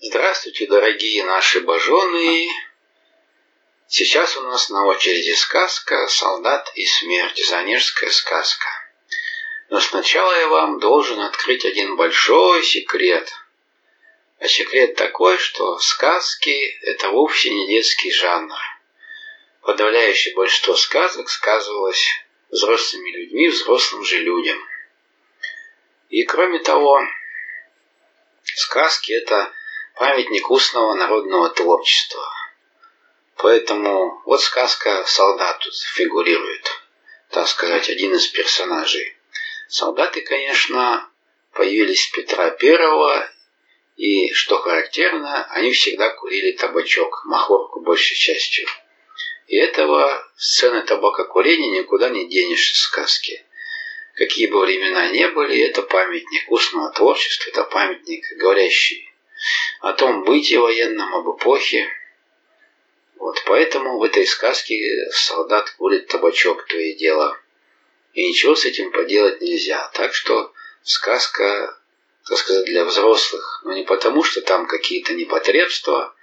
Здравствуйте, дорогие наши боженые! Сейчас у нас на очереди сказка «Солдат и смерть», занежская сказка. Но сначала я вам должен открыть один большой секрет. А секрет такой, что сказки – это вовсе не детский жанр. Подавляющее большинство сказок сказывалось взрослыми людьми, взрослым же людям. И кроме того, сказки – это памятник устного народного творчества. Поэтому вот сказка «Солдат» тут фигурирует, так сказать, один из персонажей. Солдаты, конечно, появились Петра Первого, и, что характерно, они всегда курили табачок, махорку большей частью. И этого сцены табакокурения никуда не денешь из сказки. Какие бы времена ни были, это памятник устного творчества, это памятник говорящий о том бытии военном, об эпохе. Вот поэтому в этой сказке солдат курит табачок, то и дело. И ничего с этим поделать нельзя. Так что сказка, так сказать, для взрослых. Но не потому, что там какие-то непотребства,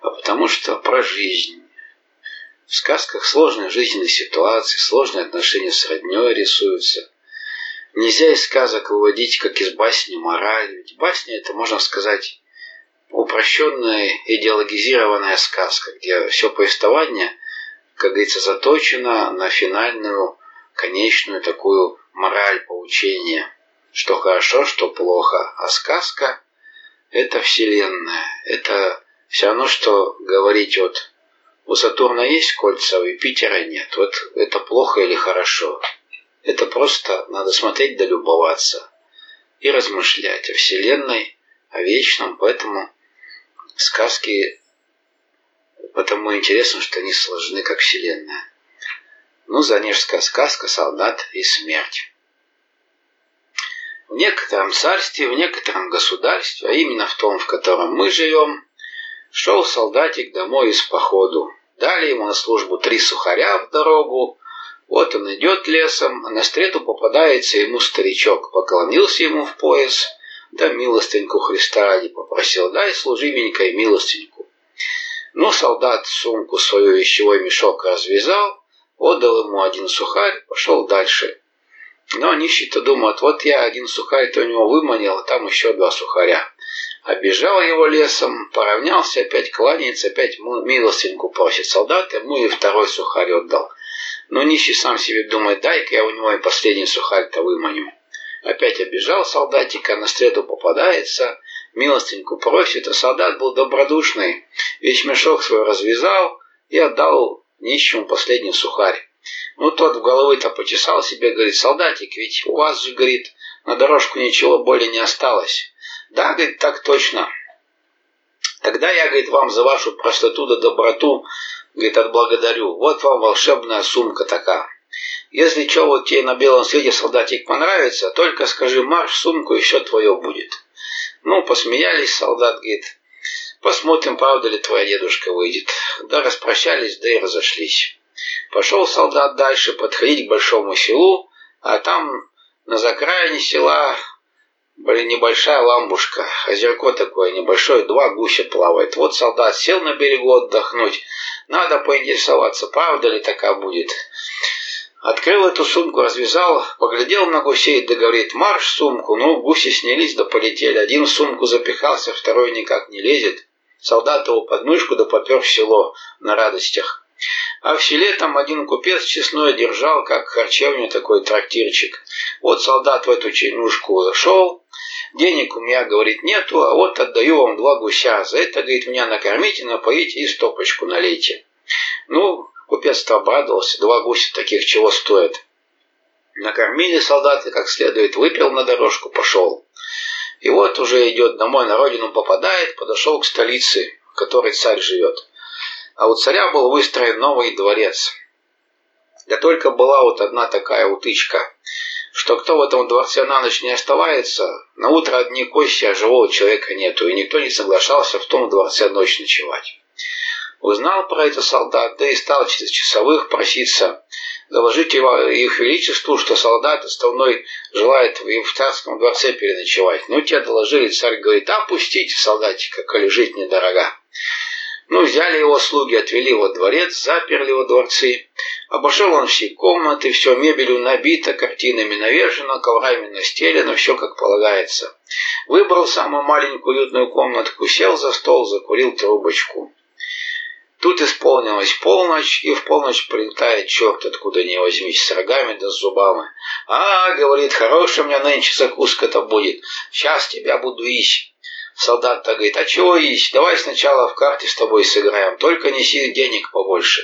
а потому что про жизнь. В сказках сложные жизненные ситуации, сложные отношения с родней рисуются. Нельзя из сказок выводить, как из басни, мораль. Ведь басня это, можно сказать, упрощенная идеологизированная сказка, где все повествование, как говорится, заточено на финальную, конечную такую мораль поучения, что хорошо, что плохо. А сказка – это вселенная, это все равно, что говорить вот у Сатурна есть кольца, а у Юпитера нет. Вот это плохо или хорошо. Это просто надо смотреть да любоваться и размышлять о Вселенной, о вечном, поэтому сказки потому интересно, что они сложны, как Вселенная. Ну, занежская сказка «Солдат и смерть». В некотором царстве, в некотором государстве, а именно в том, в котором мы живем, шел солдатик домой из походу. Дали ему на службу три сухаря в дорогу. Вот он идет лесом, а на стрету попадается ему старичок. Поклонился ему в пояс – да милостыньку Христа ради попросил, дай служивенькой милостыньку. Ну, солдат сумку свою вещевой мешок развязал, отдал ему один сухарь, пошел дальше. Но нищий-то думает, вот я один сухарь-то у него выманил, а там еще два сухаря. Обежал его лесом, поравнялся, опять кланяется, опять милостинку просит солдат, ему и второй сухарь отдал. Но нищий сам себе думает, дай-ка я у него и последний сухарь-то выманю. Опять обижал солдатика, на среду попадается, милостеньку просит, а солдат был добродушный, весь мешок свой развязал и отдал нищему последний сухарь. Ну, тот в головы-то почесал себе, говорит, солдатик, ведь у вас же, говорит, на дорожку ничего более не осталось. Да, говорит, так точно. Тогда я, говорит, вам за вашу простоту да доброту, говорит, отблагодарю. Вот вам волшебная сумка такая. Если что вот тебе на белом свете солдатик понравится, только скажи марш, сумку, еще твое будет. Ну, посмеялись, солдат говорит, посмотрим, правда ли твоя дедушка выйдет. Да распрощались, да и разошлись. Пошел солдат дальше подходить к большому селу, а там на закраине села блин, небольшая ламбушка, озерко такое небольшое, два гуся плавает. Вот солдат сел на берегу отдохнуть, надо поинтересоваться, правда ли такая будет. Открыл эту сумку, развязал, поглядел на гусей, да говорит, марш сумку. Ну, гуси снялись да полетели. Один в сумку запихался, второй никак не лезет. Солдат его под мышку да попер в село на радостях. А в селе там один купец честной держал, как харчевню такой трактирчик. Вот солдат в эту чинушку зашел. Денег у меня, говорит, нету, а вот отдаю вам два гуся. За это, говорит, меня накормите, напоите и стопочку налейте. Ну, Купец-то обрадовался, два гуся таких чего стоят. Накормили солдаты как следует, выпил на дорожку, пошел. И вот уже идет домой, на родину попадает, подошел к столице, в которой царь живет. А у царя был выстроен новый дворец. Да только была вот одна такая утычка, что кто в этом дворце на ночь не оставается, на утро одни кости, а живого человека нету, и никто не соглашался в том дворце ночь ночевать. Узнал про это солдат, да и стал через часовых проситься доложите их величеству, что солдат островной желает в царском дворце переночевать. Ну, те доложили, царь говорит, а пустите солдатика, коли жить недорога. Ну, взяли его слуги, отвели его во дворец, заперли во дворцы. Обошел он все комнаты, все мебелью набито, картинами навешено, коврами настелено, все как полагается. Выбрал самую маленькую уютную комнатку, сел за стол, закурил трубочку. Тут исполнилась полночь, и в полночь прилетает черт, откуда не возьмись, с рогами да с зубами. «А, — говорит, — хорошая у меня нынче закуска-то будет, сейчас тебя буду ищ. Солдат-то говорит, а чего есть? Давай сначала в карте с тобой сыграем, только неси денег побольше.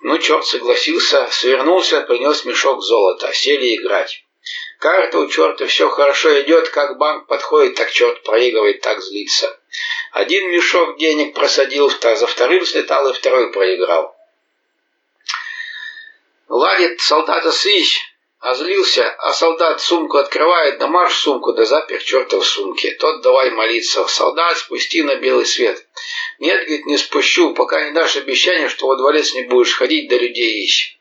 Ну, черт согласился, свернулся, принес мешок золота, сели играть. Карта у черта все хорошо идет, как банк подходит, так черт проигрывает, так злится. Один мешок денег просадил, за вторым слетал и второй проиграл. Ладит солдата сыщ, Озлился, а солдат сумку открывает, да марш сумку, да запер черта в сумке. Тот давай молиться. Солдат, спусти на белый свет. Нет, говорит, не спущу, пока не дашь обещание, что во дворец не будешь ходить, да людей ищ.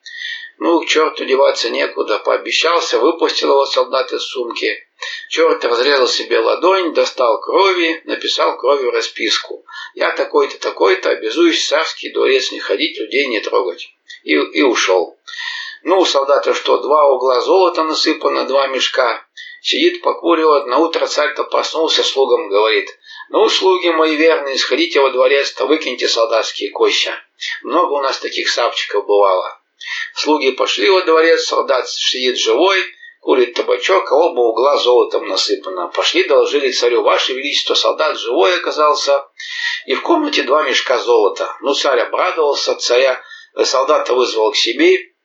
Ну, к черту деваться некуда. Пообещался, выпустил его солдат из сумки. Черт разрезал себе ладонь, достал крови, написал кровью расписку. Я такой-то, такой-то, обязуюсь в царский дворец не ходить, людей не трогать. И, и ушел. Ну, у солдата что, два угла золота насыпано, два мешка. Сидит, покуривает, на утро царь-то проснулся, слугам говорит. Ну, слуги мои верные, сходите во дворец-то, выкиньте солдатские коща. Много у нас таких сапчиков бывало. Слуги пошли во дворец, солдат сидит живой, курит табачок, а оба угла золотом насыпано. Пошли, доложили царю, ваше величество, солдат живой оказался, и в комнате два мешка золота. Ну, царь обрадовался, царя солдата вызвал к себе,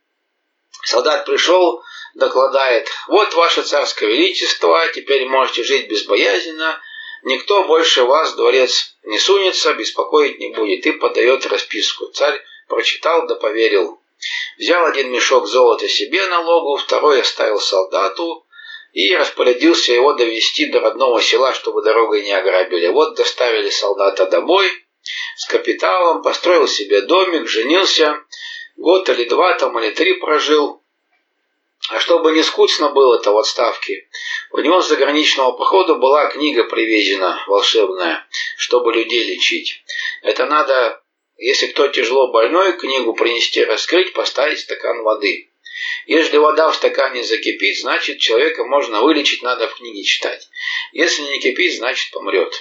Солдат пришел, докладает, вот ваше царское величество, теперь можете жить безбоязненно, никто больше вас в дворец не сунется, беспокоить не будет, и подает расписку. Царь прочитал да поверил. Взял один мешок золота себе налогу, второй оставил солдату и распорядился его довести до родного села, чтобы дорогой не ограбили. Вот доставили солдата домой с капиталом, построил себе домик, женился, Год или два там, или три прожил. А чтобы не скучно было-то в отставке, у него с заграничного похода была книга привезена, волшебная, чтобы людей лечить. Это надо, если кто тяжело больной, книгу принести, раскрыть, поставить стакан воды. Если вода в стакане закипит, значит человека можно вылечить, надо в книге читать. Если не кипит, значит помрет.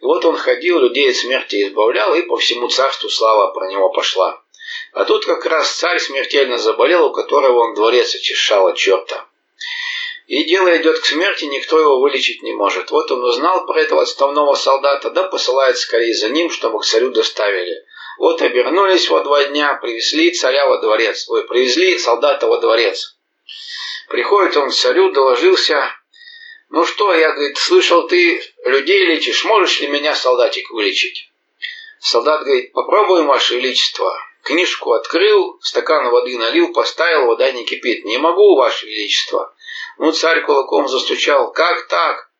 И вот он ходил, людей от смерти избавлял, и по всему царству слава про него пошла. А тут как раз царь смертельно заболел, у которого он дворец очищал от черта. И дело идет к смерти, никто его вылечить не может. Вот он узнал про этого отставного солдата, да посылает скорее за ним, чтобы к царю доставили. Вот обернулись во два дня, привезли царя во дворец. Ой, привезли солдата во дворец. Приходит он к царю, доложился. Ну что, я, говорит, слышал, ты людей лечишь, можешь ли меня, солдатик, вылечить? Солдат говорит, попробуем, ваше величество. Книжку открыл, стакан воды налил, поставил, вода не кипит. Не могу, ваше величество. Ну, царь кулаком застучал. Как так?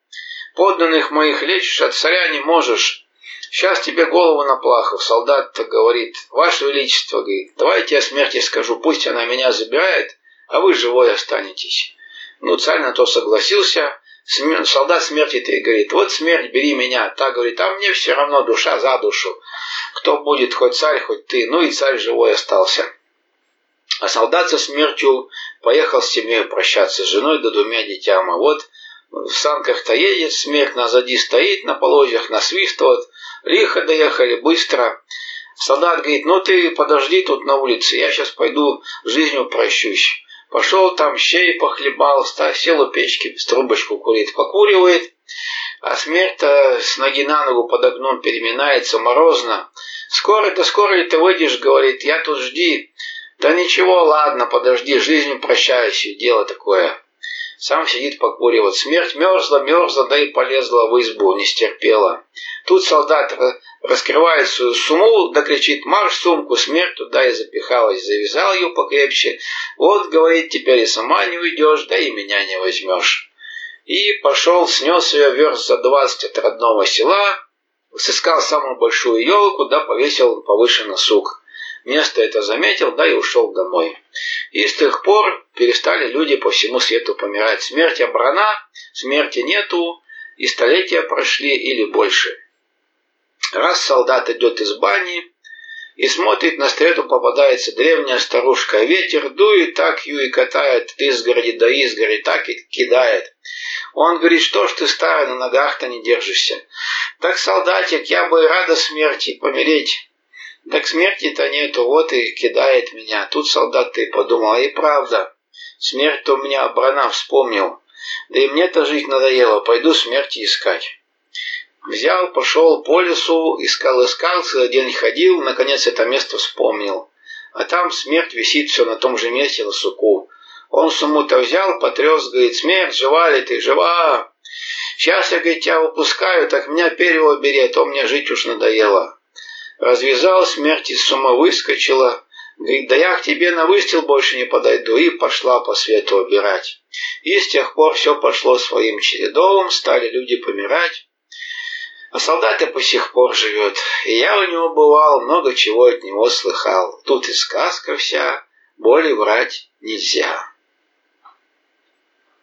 Подданных моих лечишь, от царя не можешь. Сейчас тебе голову на плаху. Солдат-то говорит, ваше величество, говорит, давайте я смерти скажу, пусть она меня забирает, а вы живой останетесь. Ну, царь на то согласился. Солдат смерти-то и говорит, вот смерть, бери меня. Та говорит, а мне все равно душа за душу. Кто будет, хоть царь, хоть ты. Ну и царь живой остался. А солдат со смертью поехал с семьей прощаться с женой да двумя детям. А вот в санках-то едет, смерть назади стоит, на полозьях насвистывает. Лихо доехали, быстро. Солдат говорит, ну ты подожди тут на улице, я сейчас пойду жизнью прощусь. Пошел там, щей похлебал, сел у печки, с трубочку курит, покуривает. А смерть-то с ноги на ногу под окном переминается морозно. Скоро-то, скоро ли ты выйдешь, говорит, я тут жди. Да ничего, ладно, подожди, жизнью прощаюсь, дело такое. Сам сидит покуривает. Смерть мерзла, мерзла, да и полезла в избу, не стерпела. Тут солдат раскрывает свою сумму, да кричит, марш сумку, смерть туда и запихалась. Завязал ее покрепче. Вот, говорит, теперь и сама не уйдешь, да и меня не возьмешь. И пошел, снес ее верст за двадцать от родного села, сыскал самую большую елку, да повесил повыше на сук. Место это заметил, да и ушел домой. И с тех пор перестали люди по всему свету помирать. Смерть обрана, смерти нету, и столетия прошли или больше. Раз солдат идет из бани и смотрит, на стрелу попадается древняя старушка. Ветер дует, так ее и катает изгороди до изгороди, так и кидает. Он говорит, что ж ты старый, на ногах-то не держишься. Так, солдатик, я бы и рада смерти, помереть. Так смерти-то нету, вот и кидает меня. Тут солдат ты подумал, и правда. Смерть-то у меня обрана, вспомнил. Да и мне-то жить надоело, пойду смерти искать. Взял, пошел по лесу, искал, искал, целый день ходил, наконец это место вспомнил. А там смерть висит все на том же месте на суку. Он суму-то взял, потряс, говорит, смерть, жива ли ты, жива? Сейчас я, говорит, тебя выпускаю, так меня перьего берет, а мне жить уж надоело. Развязал, смерть из сума выскочила. Говорит, да я к тебе на выстрел больше не подойду. И пошла по свету убирать. И с тех пор все пошло своим чередовым, стали люди помирать. А солдат по сих пор живет. И я у него бывал, много чего от него слыхал. Тут и сказка вся, более врать нельзя.